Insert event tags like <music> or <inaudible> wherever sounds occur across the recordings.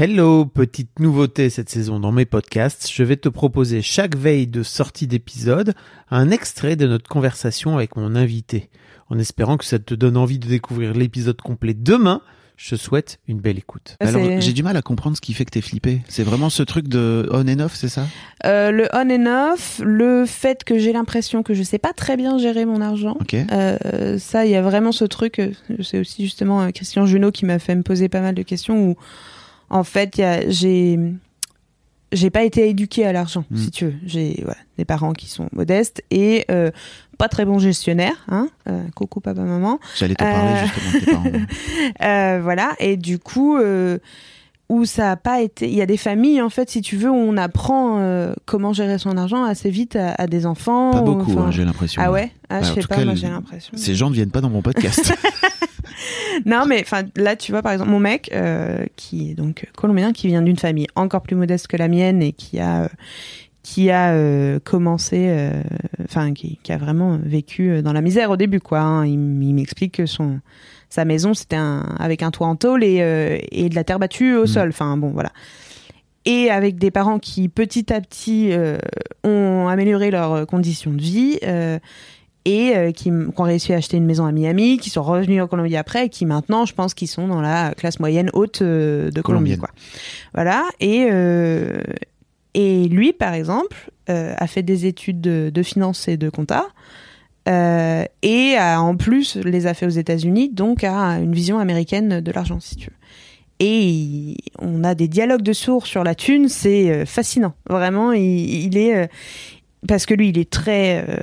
Hello, petite nouveauté cette saison dans mes podcasts, je vais te proposer chaque veille de sortie d'épisode un extrait de notre conversation avec mon invité. En espérant que ça te donne envie de découvrir l'épisode complet demain, je te souhaite une belle écoute. Alors, j'ai du mal à comprendre ce qui fait que t'es flippé. C'est vraiment ce truc de on and off, c'est ça? Euh, le on and off, le fait que j'ai l'impression que je sais pas très bien gérer mon argent. Ok. Euh, ça, il y a vraiment ce truc. euh, C'est aussi justement Christian Junot qui m'a fait me poser pas mal de questions où, en fait, j'ai j'ai pas été éduquée à l'argent, Mm. si tu veux. J'ai voilà, des parents qui sont modestes et euh, pas très bons gestionnaires. Hein euh, coucou papa maman. J'allais te parler Euh. justement de tes parents. <laughs> Euh, voilà, et du coup, où ça a pas été. Il y a des familles, en fait, si tu veux, où on apprend euh, comment gérer son argent assez vite à, à des enfants. Pas ou- beaucoup, enfin- hein, j'ai l'impression. Ah ouais Ah, Bah, je sais pas, cas, moi j'ai l'impression. Ces gens ne viennent pas dans mon podcast. <laughs> Non, mais enfin, là, tu vois, par exemple, mon mec, euh, qui est donc colombien, qui vient d'une famille encore plus modeste que la mienne et qui a. euh, qui a euh, commencé, euh, enfin qui, qui a vraiment vécu euh, dans la misère au début, quoi. hein. Il, m'explique que son sa maison c'était un avec un toit en tôle et, euh, et de la terre battue au Mm. sol. Enfin bon, voilà. Et avec des parents qui petit à petit euh, ont amélioré leurs conditions de vie. euh, et euh, qui, ont réussi à acheter une maison à Miami, qui sont revenus en Colombie après, et qui maintenant, je pense, qu'ils sont dans la classe moyenne haute euh, de Colombie, quoi. Voilà. Et euh, et lui, par exemple, a fait des études de, de finance et de compta. et a, en plus les a fait aux États-Unis, donc a une vision américaine de l'argent, si tu veux. Et on a des dialogues de sourds sur la thune, c'est fascinant. Vraiment, il, il est parce que lui, il est très euh,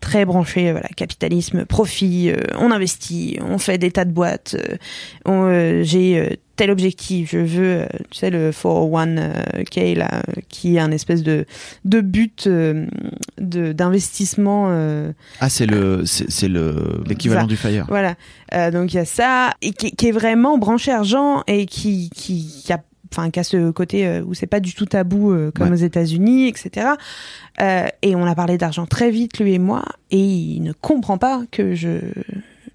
très branché, euh, voilà, capitalisme, profit. euh, on investit, on fait des tas de boîtes. euh, J'ai tel objectif, je veux, tu sais, le 401k là, qui est un espèce de de but d'investissement. ah, c'est le, c'est le l'équivalent du Fire. voilà. Donc il y a ça et qui, qui est vraiment branché argent et qui qui, qui a enfin qui a ce côté euh, où c'est pas du tout tabou euh, comme Ouais. aux États-Unis, etc. Euh, et on a parlé d'argent très vite lui et moi et il ne comprend pas que je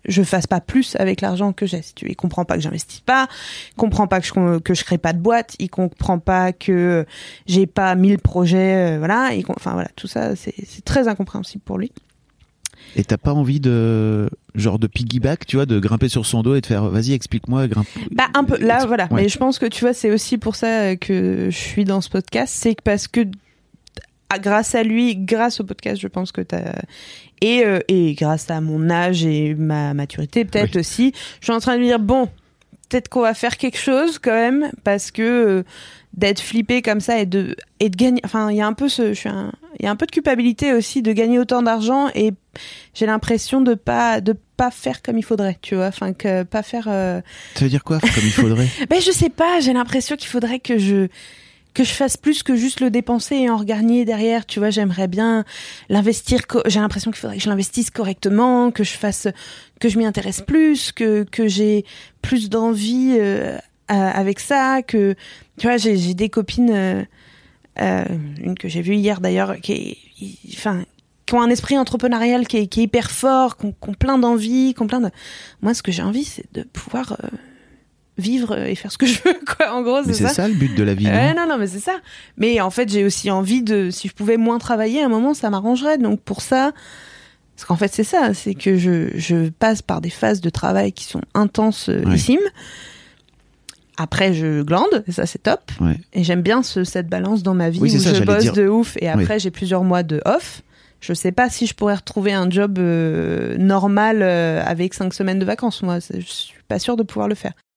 je fasse pas plus avec l'argent que j'ai. Il comprend pas que j'investisse pas, il comprend pas que je que je crée pas de boîte, il comprend pas que j'ai pas mille projets, euh, voilà. Il com- Enfin voilà, tout ça c'est c'est très incompréhensible pour lui. Et t'as pas envie de genre de piggyback, tu vois, de grimper sur son dos et de faire vas-y explique-moi, grimpe. Bah un peu là voilà, Ouais. mais je pense que tu vois c'est aussi pour ça que je suis dans ce podcast, c'est parce que ah, grâce à lui, grâce au podcast, je pense que t'as et euh, et grâce à mon âge et ma maturité peut-être aussi, je suis en train de me dire bon, peut-être qu'on va faire quelque chose quand même parce que euh, d'être flippé comme ça et de et de gagner enfin il y a un peu ce je suis un il y a un peu de culpabilité aussi de gagner autant d'argent et j'ai l'impression de pas de pas faire comme il faudrait tu vois. Enfin que pas faire euh, Ça veut dire quoi comme il faudrait <laughs> ben je sais pas, j'ai l'impression qu'il faudrait que je que je fasse plus que juste le dépenser et en regagner derrière, tu vois, j'aimerais bien l'investir j'ai l'impression qu'il faudrait que je l'investisse correctement, que je fasse que je m'y intéresse plus, que que j'ai plus d'envie euh, avec ça, que tu vois, j'ai des copines euh, euh, une que j'ai vue hier d'ailleurs qui enfin qui ont un esprit entrepreneurial qui est, qui est hyper fort, qui ont, qui ont plein d'envie, qui ont plein de moi ce que j'ai envie c'est de pouvoir euh, vivre et faire ce que je veux <laughs> quoi en gros c'est c'est ça, ça le but de la vie, Ouais, non non mais c'est ça. Mais en fait j'ai aussi envie de si je pouvais moins travailler à un moment ça m'arrangerait. Donc pour ça parce qu'en fait c'est ça c'est que je, je passe par des phases de travail qui sont intensissimes après je glande et ça c'est top. Ouais. et j'aime bien ce, cette balance dans ma vie Oui, où ça, je bosse dire. de ouf et après j'ai plusieurs mois de off. Je sais pas si je pourrais retrouver un job euh, normal euh, avec cinq semaines de vacances moi. Je suis pas sûre de pouvoir le faire